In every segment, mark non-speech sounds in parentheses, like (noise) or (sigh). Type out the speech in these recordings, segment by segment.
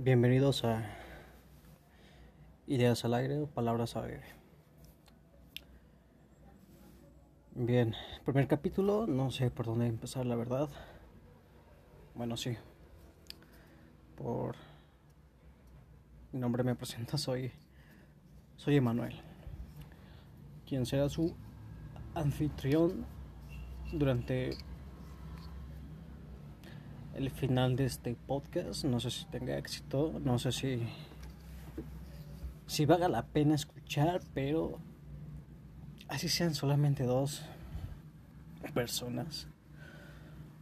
Bienvenidos a Ideas al aire o Palabras al aire. Bien, primer capítulo, no sé por dónde empezar, la verdad. Bueno, sí. Por mi nombre me presenta, soy soy Emanuel, quien será su anfitrión durante el final de este podcast. No sé si tenga éxito, no sé si si valga la pena escuchar, pero así sean solamente dos personas.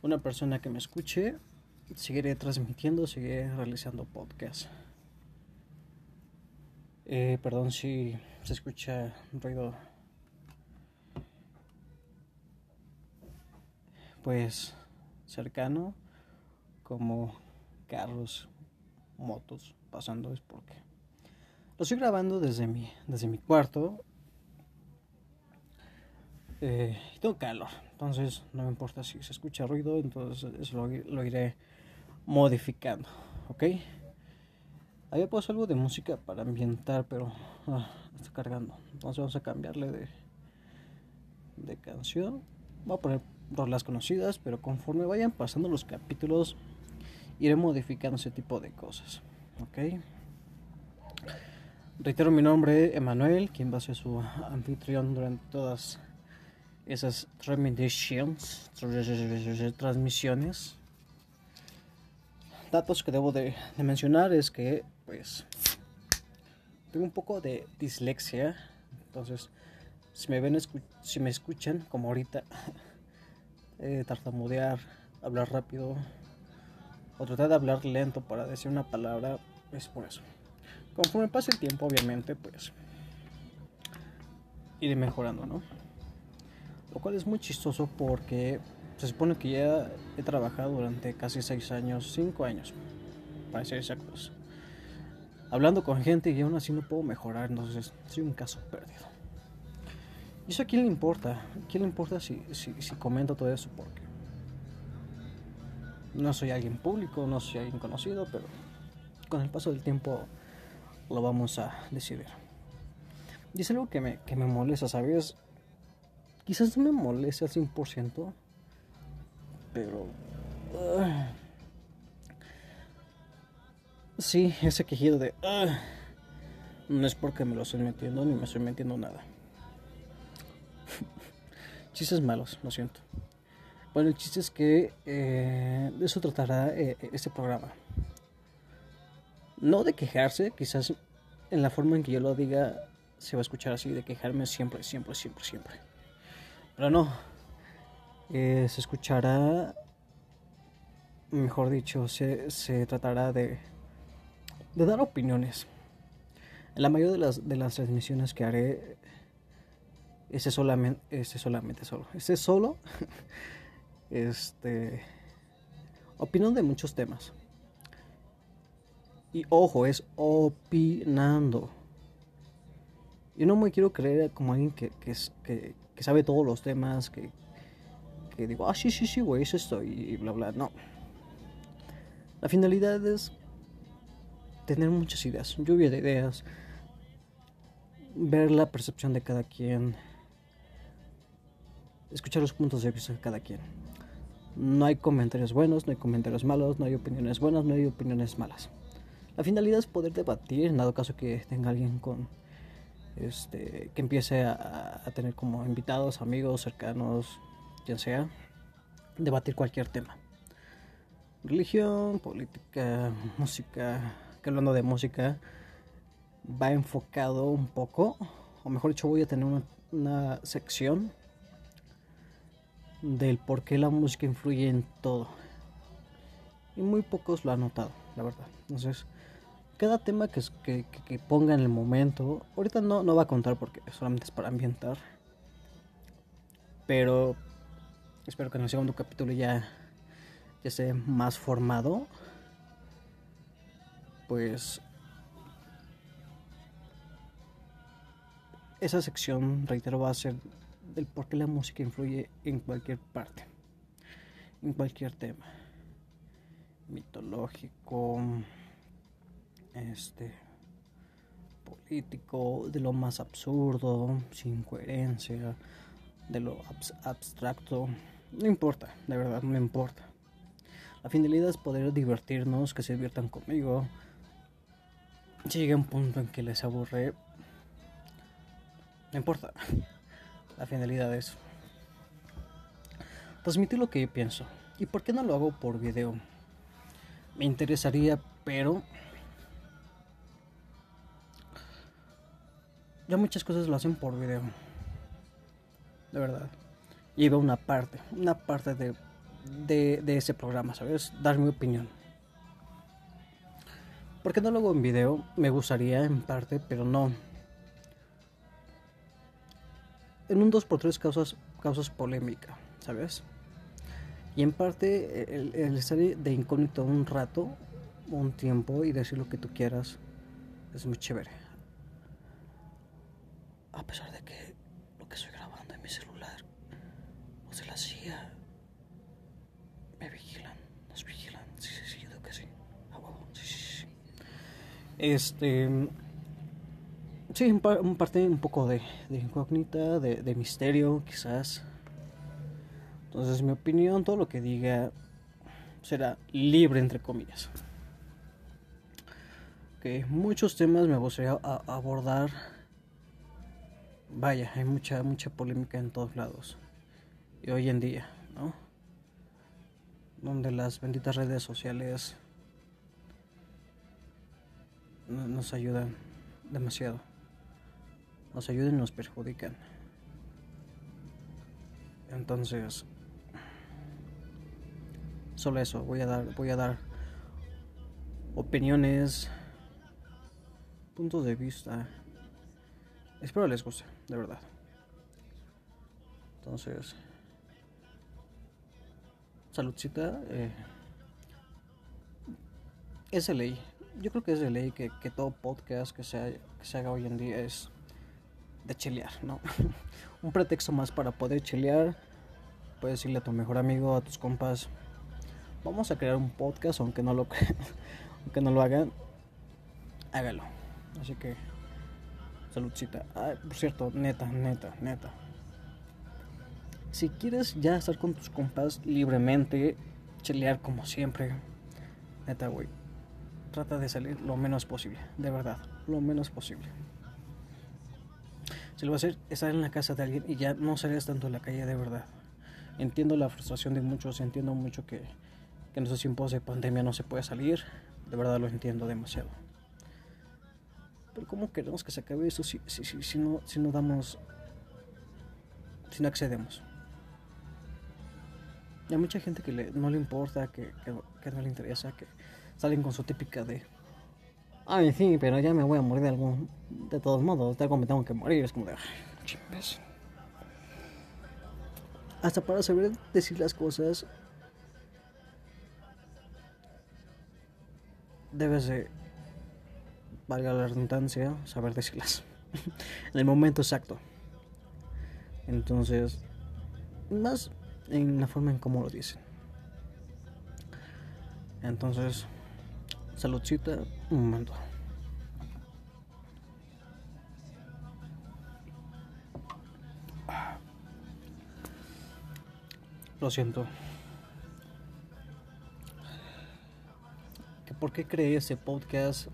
Una persona que me escuche, seguiré transmitiendo, seguiré realizando podcast. Eh, perdón si se escucha ruido. Pues cercano como carros, motos pasando es porque lo estoy grabando desde mi, desde mi cuarto eh, tengo calor, entonces no me importa si se escucha ruido, entonces eso lo, iré modificando, ¿ok? Había puesto algo de música para ambientar, pero ah, está cargando, entonces vamos a cambiarle de, de canción. Voy a poner las conocidas, pero conforme vayan pasando los capítulos iré modificando ese tipo de cosas. ¿Ok? Reitero mi nombre, Emanuel, quien va a ser su anfitrión durante todas esas transmisiones. transmisiones. Datos que debo de, mencionar es que, pues, tengo un poco de dislexia. Entonces, si me ven, si me escuchan, como ahorita, (laughs) tartamudear, hablar rápido, o tratar de hablar lento para decir una palabra, es por eso. Conforme pase el tiempo, obviamente, pues iré mejorando, ¿no? Lo cual es muy chistoso porque se supone que ya he trabajado durante casi 6 años, 5 años, para ser exactos, hablando con gente y aún así no puedo mejorar, entonces soy un caso perdido. ¿Y eso a quién le importa? ¿A quién le importa si, si, si comento todo eso? Porque no soy alguien público, no soy alguien conocido, pero con el paso del tiempo lo vamos a decidir. Y es algo que me, que me molesta, ¿sabes? Quizás no me moleste al 100%, pero... sí, ese quejido de... no es porque me lo estoy metiendo ni me estoy metiendo nada. (laughs) Chistes malos, lo siento. Bueno, el chiste es que eh, de eso tratará eh, este programa. No de quejarse, quizás en la forma en que yo lo diga se va a escuchar así, de quejarme siempre, siempre, siempre, siempre. Pero no, eh, se escuchará, mejor dicho, se, se tratará de, de dar opiniones. En la mayoría de las, de las transmisiones que haré, ese solamente, solamente solo, ese solo (laughs) este, opinando de muchos temas. Y ojo, es opinando. Yo no me quiero creer como alguien que, que, sabe todos los temas, que, que digo, ah, sí, sí, sí, güey, es esto, y bla, bla. No. La finalidad es tener muchas ideas, lluvia de ideas, ver la percepción de cada quien, escuchar los puntos de vista de cada quien. No hay comentarios buenos, no hay comentarios malos, no hay opiniones buenas, no hay opiniones malas. La finalidad es poder debatir, en dado caso que tenga alguien con este que empiece a, tener como invitados, amigos, cercanos, quien sea, debatir cualquier tema. Religión, política, música, que hablando de música, va enfocado un poco, o mejor dicho, voy a tener una, una sección del por qué la música influye en todo. Y muy pocos lo han notado, la verdad. Entonces, cada tema que, que, que ponga en el momento, ahorita no, no va a contar porque solamente es para ambientar. Pero espero que en el segundo capítulo ya, ya esté más formado. Pues esa sección, reitero, va a ser del por qué la música influye en cualquier parte, en cualquier tema, mitológico, este político, de lo más absurdo, sin coherencia, de lo abstracto. No importa, de verdad, no importa. La finalidad es poder divertirnos, que se diviertan conmigo. Si llega un punto en que les aburre, no importa. La finalidad es transmitir lo que yo pienso. ¿Y por qué no lo hago por video? Me interesaría, pero ya muchas cosas lo hacen por video. De verdad. Lleva una parte, una parte de, de, de ese programa, ¿sabes? Dar mi opinión. ¿Por qué no lo hago en video? Me gustaría en parte, pero no. En un 2x3 causas, causas polémica, ¿sabes? Y en parte el, el estar de incógnito un rato, un tiempo y decir lo que tú quieras es muy chévere. A pesar de que lo que estoy grabando en mi celular, los de la CIA me vigilan, nos vigilan. Sí, sí, sí, yo creo que sí. Sí, sí, sí. Este. Sí, un, parte un poco de, incógnita, de, misterio, quizás. Entonces, mi opinión, todo lo que diga será libre, entre comillas. Que muchos temas me gustaría abordar. Vaya, hay mucha, mucha polémica en todos lados. Y hoy en día, ¿no? Donde las benditas redes sociales nos ayudan demasiado. Nos ayudan y nos perjudican. Entonces, solo eso, voy a dar, voy a dar opiniones, puntos de vista. Espero les guste, de verdad. Entonces, saludcita. Eh, es de ley. Yo creo que es de ley que, que todo podcast que se, que se haga hoy en día es de chelear, ¿no? (laughs) Un pretexto más para poder chelear. Puedes decirle a tu mejor amigo, a tus compas, vamos a crear un podcast, aunque no lo (laughs) aunque no lo hagan, hágalo. Así que saludcita. por cierto, neta, neta, neta. Si quieres ya estar con tus compas libremente, chelear como siempre, neta, güey. Trata de salir lo menos posible, de verdad, lo menos posible. Si lo vas a hacer, estar en la casa de alguien y ya no salgas tanto en la calle de verdad. Entiendo la frustración de muchos, entiendo mucho que que en estos tiempos de pandemia no se puede salir. De verdad lo entiendo demasiado. Pero ¿cómo queremos que se acabe eso si, si, si, no, si no damos... si no accedemos? Y hay mucha gente que no le importa, que, que, no le interesa, que salen con su típica de... Ay, sí, pero ya me voy a morir de algún... De todos modos, de algo me tengo que morir. Es como de... Chimbes. Hasta para saber decir las cosas debes de, valga la redundancia, saber decirlas (laughs) en el momento exacto. Entonces, más en la forma en cómo lo dicen. Entonces, saludcita, un momento. Lo siento. ¿Por qué creé ese podcast?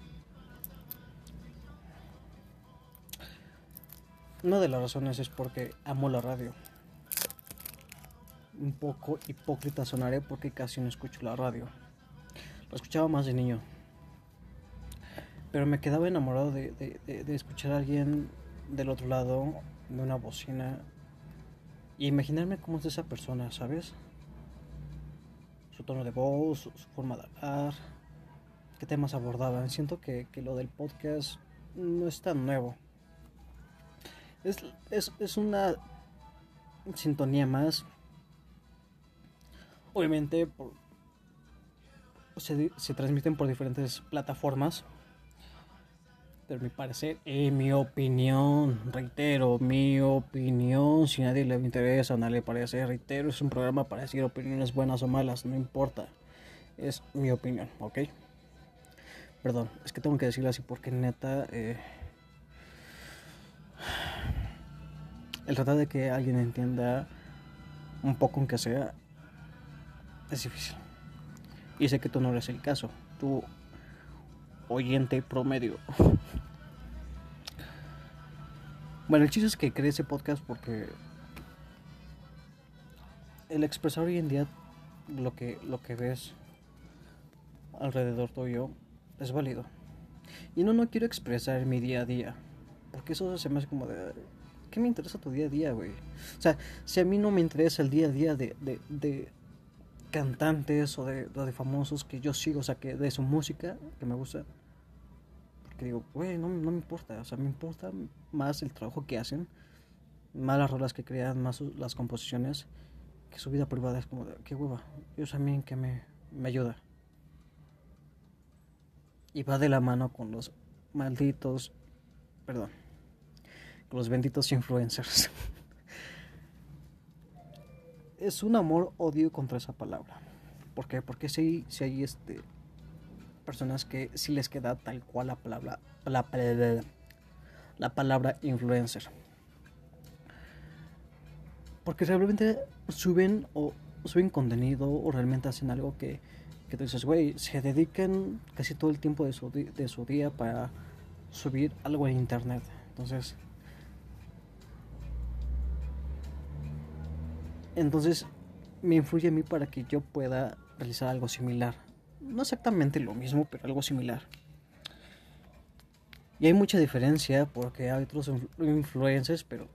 Una de las razones es porque amo la radio. Un poco hipócrita sonaré porque casi no escucho la radio. Lo escuchaba más de niño. Pero me quedaba enamorado de, escuchar a alguien del otro lado de una bocina y imaginarme cómo es esa persona, ¿sabes? Su tono de voz, su forma de hablar qué temas abordaban. Siento que, lo del podcast no es tan nuevo. Es, una sintonía más. Obviamente se, se, transmiten por diferentes plataformas. Pero mi parecer, en mi opinión, reitero, mi opinión, si a nadie le interesa o nadie le parece, reitero, es un programa para decir opiniones buenas o malas, no importa. Es mi opinión, ¿ok? Perdón, es que tengo que decirlo así porque neta... Eh, el tratar de que alguien entienda un poco aunque sea es difícil. Y sé que tú no eres el caso. Tú oyente promedio. bueno, el chiste es que creé ese podcast porque el expresar hoy en día lo que, lo que ves alrededor tuyo es válido. Y no, no quiero expresar mi día a día. Porque eso se me hace como de... ¿Qué me interesa tu día a día, güey? O sea, si a mí no me interesa el día a día de, de, de cantantes o de, de famosos que yo sigo, o sea, que de su música que me gusta, digo, güey, no, no me importa, o sea, me importa más el trabajo que hacen, más las rolas que crean, más las composiciones, que su vida privada es como qué hueva, Dios a mí que me, me ayuda. Y va de la mano con los malditos, perdón, con los benditos influencers. (laughs) es un amor-odio contra esa palabra. ¿Por qué? Porque si, si hay este, personas que si les queda tal cual la palabra, la, la palabra influencer. Porque realmente suben o suben contenido o realmente hacen algo que, que tú dices, güey, se dedican casi todo el tiempo de su, de su día para subir algo en internet. Entonces, Entonces me influye a mí para que yo pueda realizar algo similar. No exactamente lo mismo, pero algo similar. Y hay mucha diferencia porque hay otros influencers, pero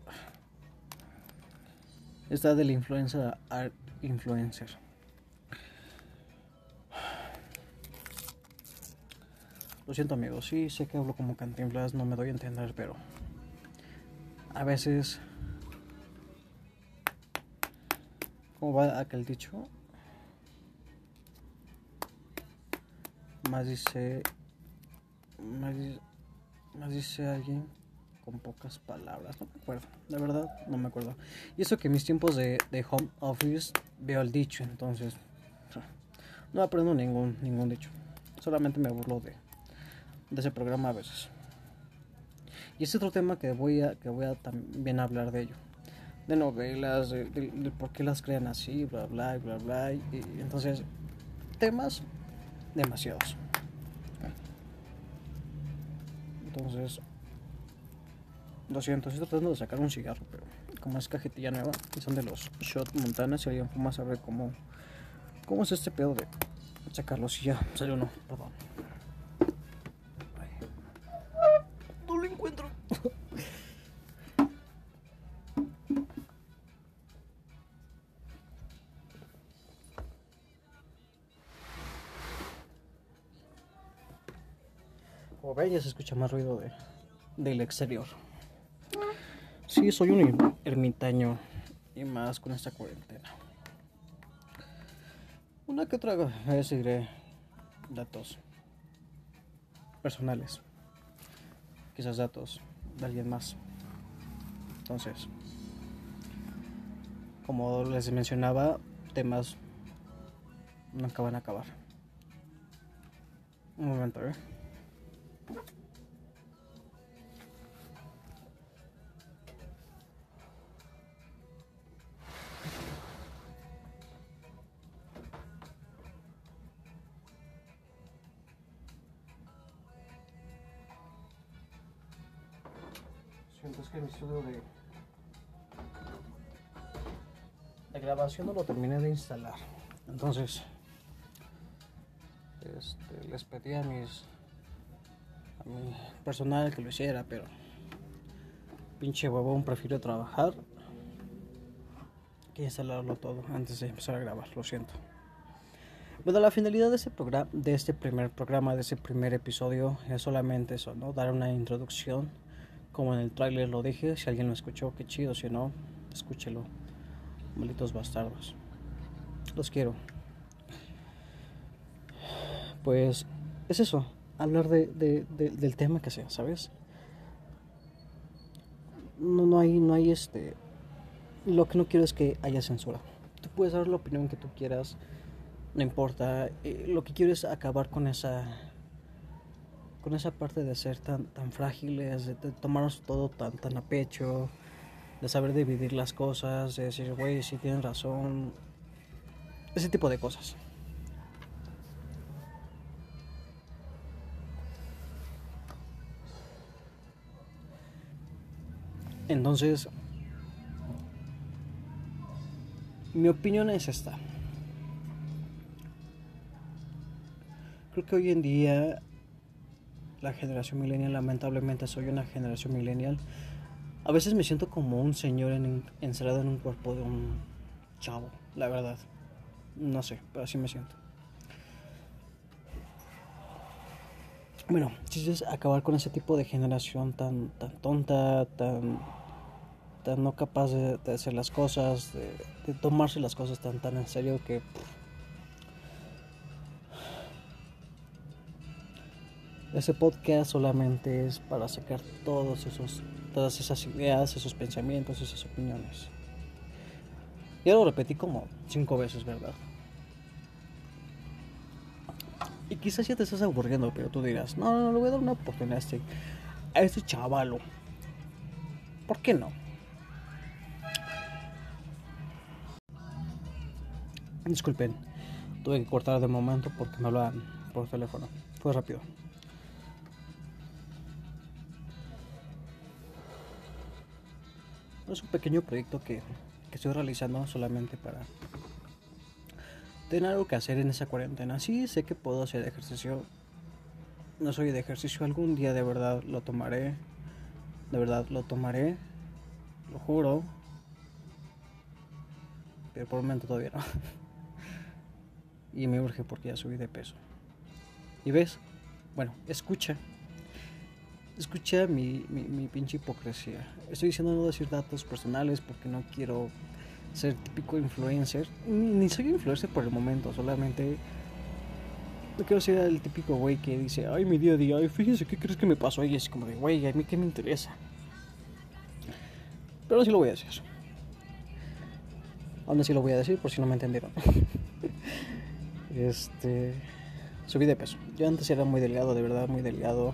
está de la influencia art influencer. Lo siento amigos, sí sé que hablo como cantinflas, no me doy a entender, pero a veces ¿Cómo va aquel dicho? Más dice. Más, dice alguien con pocas palabras. No me acuerdo. De verdad, no me acuerdo. Y eso que en mis tiempos de, home office veo el dicho, entonces. No aprendo ningún, ningún dicho. Solamente me burlo de, de ese programa a veces. Y es otro tema que voy a, que voy a también hablar de ello de novelas, de, por qué las crean así, bla, bla, bla, bla. Y, entonces, temas demasiados. Entonces, lo siento, estoy tratando de sacar un cigarro, pero como es cajetilla nueva, y son de los Shot Montana, si alguien fuma saber cómo, cómo es este pedo de sacarlos si ya salió no, perdón. Ya se escucha más ruido de, del exterior. Sí, soy un ermitaño y más con esta cuarentena. Una que otra vez diré datos personales, quizás datos de alguien más. Entonces, como les mencionaba, temas no acaban a acabar. Un momento, ¿eh? Siento que mi estudio de, de grabación no lo terminé de instalar. Entonces, este, les pedí a mis personal que lo hiciera, pero pinche huevón prefiero trabajar que instalarlo todo antes de empezar a grabar, lo siento. Bueno, la finalidad de este programa, de este primer programa, de este primer episodio es solamente eso, ¿no? Dar una introducción, como en el tráiler lo dije, si alguien lo escuchó, qué chido, si no, escúchelo. Malditos bastardos. Los quiero. Pues es eso, hablar de, del tema que sea, ¿sabes? No, no hay, no hay este. Lo que no quiero es que haya censura. Tú puedes dar la opinión que tú quieras, no importa. Eh, lo que quiero es acabar con esa con esa parte de ser tan, tan frágiles, de, tomarnos todo tan, tan a pecho, de saber dividir las cosas, de decir, güey, si tienen razón, ese tipo de cosas. Entonces, mi opinión es esta. Creo que hoy en día la generación millennial, lamentablemente soy una generación millennial, a veces me siento como un señor en, encerrado en un cuerpo de un chavo, la verdad. No sé, pero así me siento. Bueno, si es acabar con ese tipo de generación tan, tan tonta, tan, tan no capaz de, hacer las cosas, de, de, tomarse las cosas tan, tan en serio que... Ese podcast solamente es para sacar todos esos, todas esas ideas, esos pensamientos, esas opiniones. Ya lo repetí como cinco veces, ¿verdad? Y quizás ya te estás aburriendo, pero tú dirás, no, no, le voy a dar una oportunidad a este, este chavalo. ¿Por qué no? Disculpen, tuve que cortar de momento porque me hablaban por teléfono. Fue rápido. Es un pequeño proyecto que, que estoy realizando solamente para tener algo que hacer en esa cuarentena. Sí, sé que puedo hacer ejercicio. No soy de ejercicio. Algún día de verdad lo tomaré. De verdad lo tomaré. Lo juro. Pero por el momento todavía no. (laughs) y me urge porque ya subí de peso. Y ves, bueno, escucha. Escucha mi, mi, pinche hipocresía. Estoy diciendo no decir datos personales porque no quiero ser típico influencer. Ni, soy influencer por el momento, solamente no quiero ser el típico güey que dice, ay, mi día a día, ay, fíjese, ¿qué crees que me pasó? Y es como de, güey, a mí qué me interesa. Pero sí lo voy a decir. Aún así lo voy a decir por si no me entendieron. (laughs) este. Subí de peso. Yo antes era muy delgado, de verdad, muy delgado.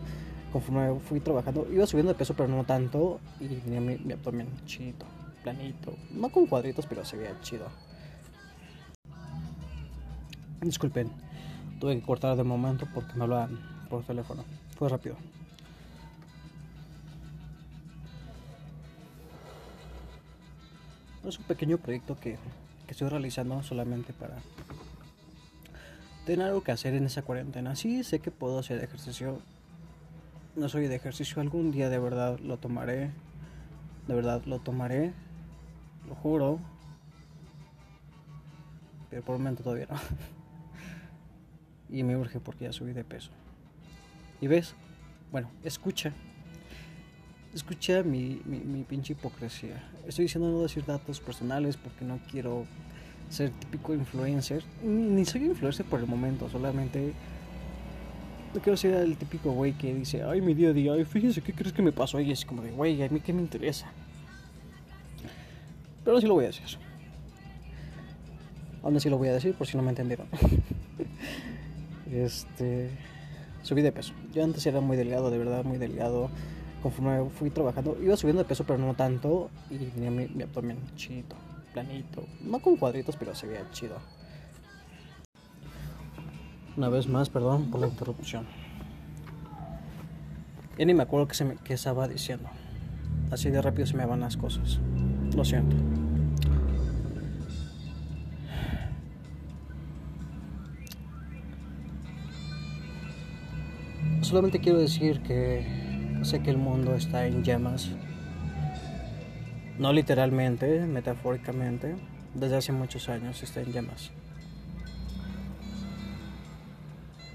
Conforme fui trabajando, iba subiendo de peso, pero no tanto. Y tenía mi, mi abdomen chido planito. No con cuadritos, pero se veía chido. Disculpen, tuve que cortar de momento porque me hablaban por teléfono. Fue rápido. Es un pequeño proyecto que, que estoy realizando solamente para tener algo que hacer en esa cuarentena. Sí, sé que puedo hacer ejercicio. No soy de ejercicio. Algún día de verdad lo tomaré. De verdad lo tomaré. Lo juro. Pero por el momento todavía no. (laughs) y me urge porque ya subí de peso. Y ves, bueno, escucha. Escucha mi, mi, pinche hipocresía. Estoy diciendo no decir datos personales porque no quiero ser típico influencer. Ni soy influencer por el momento, solamente no quiero ser el típico güey que dice, ay, mi día a día, ay, fíjese, ¿qué crees que me pasó? Y es como de, güey, a mí qué me interesa. Pero sí lo voy a decir. Aún así lo voy a decir por si no me entendieron. (laughs) este. Subí de peso. Yo antes era muy delgado, de verdad, muy delgado. Conforme fui trabajando, iba subiendo de peso, pero no tanto. Y tenía mi, mi abdomen chido, planito. No con cuadritos, pero se veía chido. Una vez más, perdón por la interrupción. Ya ni me acuerdo qué estaba diciendo. Así de rápido se me van las cosas. Lo siento. Solamente quiero decir que sé que el mundo está en llamas. No literalmente, metafóricamente. Desde hace muchos años está en llamas.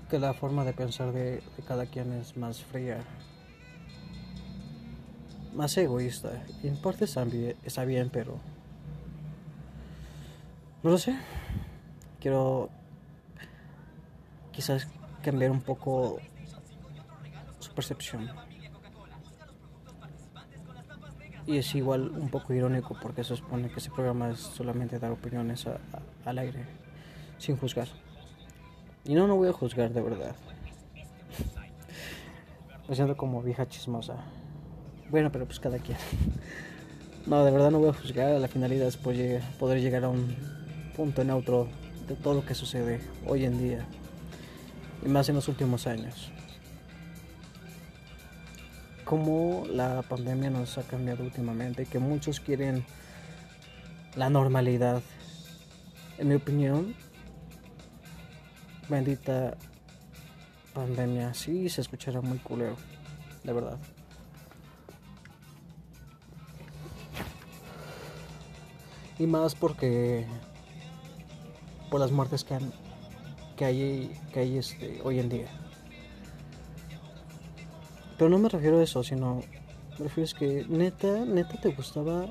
Que la forma de pensar de, cada quien es más fría, más egoísta. Y en está bien, está bien, pero no lo sé. Quiero quizás cambiar un poco su percepción. Y es igual un poco irónico porque se supone que ese programa es solamente dar opiniones a, al aire, sin juzgar. Y no, no voy a juzgar de verdad. Me siento como vieja chismosa. Bueno, pero pues cada quien. No, de verdad no voy a juzgar. La finalidad es poder llegar a un punto neutro de todo lo que sucede hoy en día. Y más en los últimos años. Cómo la pandemia nos ha cambiado últimamente. Que muchos quieren la normalidad. En mi opinión, bendita pandemia. Sí, se escuchará muy culero. De verdad. Y más porque por las muertes que, han, que hay, que hay este, hoy en día. Pero no me refiero a eso, sino me refiero a que neta, neta te gustaba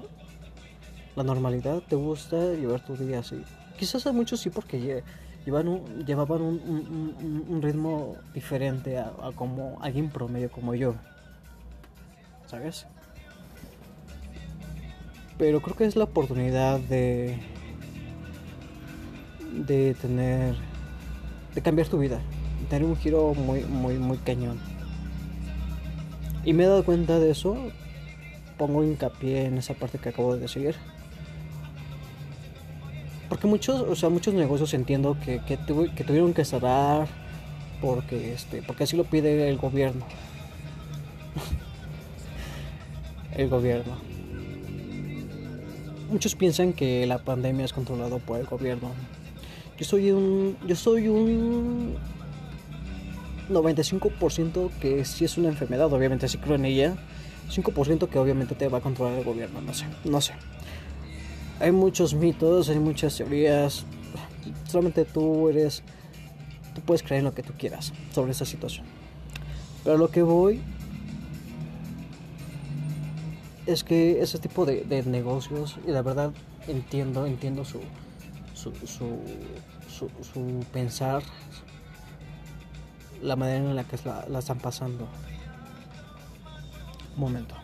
la normalidad, te gusta llevar tu día así. Quizás a muchos sí porque llevaban un, un, ritmo diferente a, a como alguien promedio como yo. ¿Sabes? Pero creo que es la oportunidad de de tener de cambiar tu vida, de tener un giro muy muy muy cañón. Y me he dado cuenta de eso, pongo hincapié en esa parte que acabo de decir. Porque muchos, o sea, muchos negocios entiendo que, que, que tuvieron que cerrar porque este, porque así lo pide el gobierno. (laughs) el gobierno muchos piensan que la pandemia es controlado por el gobierno. Yo soy un yo soy un 95% que sí es una enfermedad, obviamente sí creo en ella. 5% que obviamente te va a controlar el gobierno, no sé, no sé. Hay muchos mitos, hay muchas teorías. Solamente tú eres tú puedes creer en lo que tú quieras sobre esa situación. Pero lo que voy es que ese tipo de, negocios, y la verdad entiendo, entiendo su, su, su, su, pensar, la manera en la que la, la están pasando. Un momento.